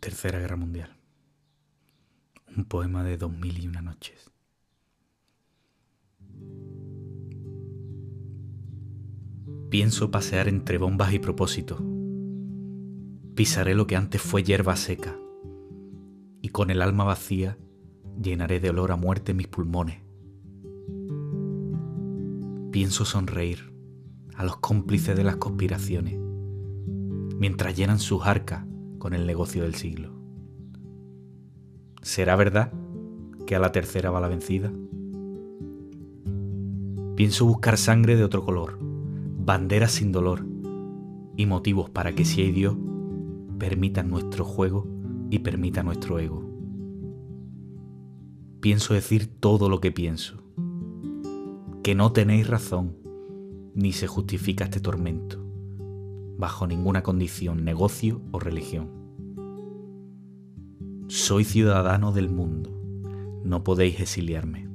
Tercera Guerra Mundial. Un poema de dos mil y una noches. Pienso pasear entre bombas y propósitos. Pisaré lo que antes fue hierba seca. Y con el alma vacía llenaré de olor a muerte mis pulmones. Pienso sonreír a los cómplices de las conspiraciones, mientras llenan sus arcas con el negocio del siglo. ¿Será verdad que a la tercera va la vencida? Pienso buscar sangre de otro color, banderas sin dolor y motivos para que si hay Dios, permita nuestro juego y permita nuestro ego. Pienso decir todo lo que pienso, que no tenéis razón, ni se justifica este tormento bajo ninguna condición, negocio o religión. Soy ciudadano del mundo, no podéis exiliarme.